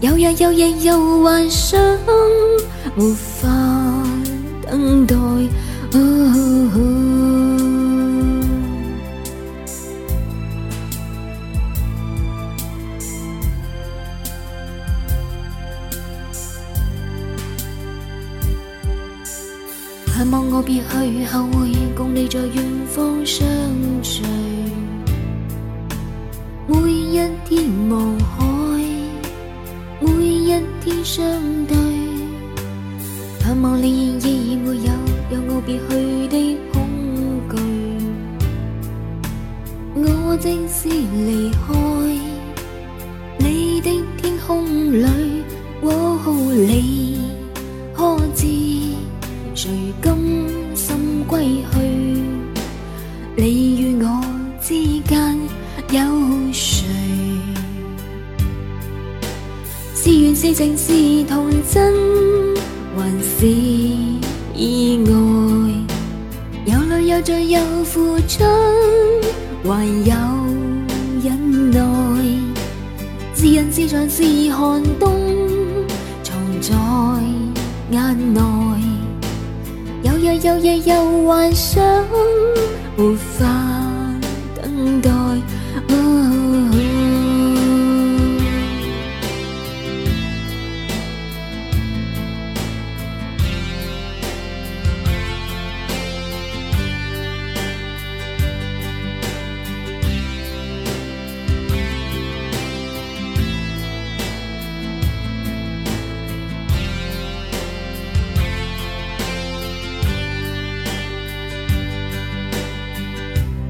有日有夜有幻想，无法等待。盼望我别去后会共你在远方相聚，每一天望。相对，盼望你依然没有让我别去的恐惧。我即使离开你的天空里，是情是童真，还是意外？有泪有罪有付出，还有忍耐。是人是像是寒冬，藏在眼内。有日有夜有幻想，无法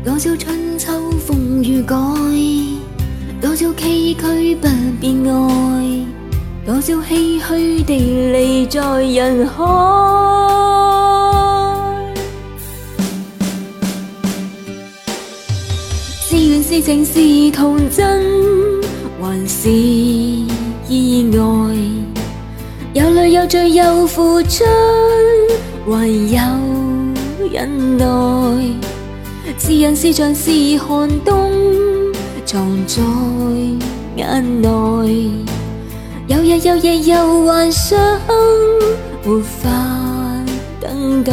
多少春秋风雨改，多少崎岖不变爱，多少唏嘘地离在人海。是缘是情是童真，还是意外？有泪有罪有付出，还有忍耐。是人是像是寒冬，藏在眼内。有日有夜又幻想，无法等待。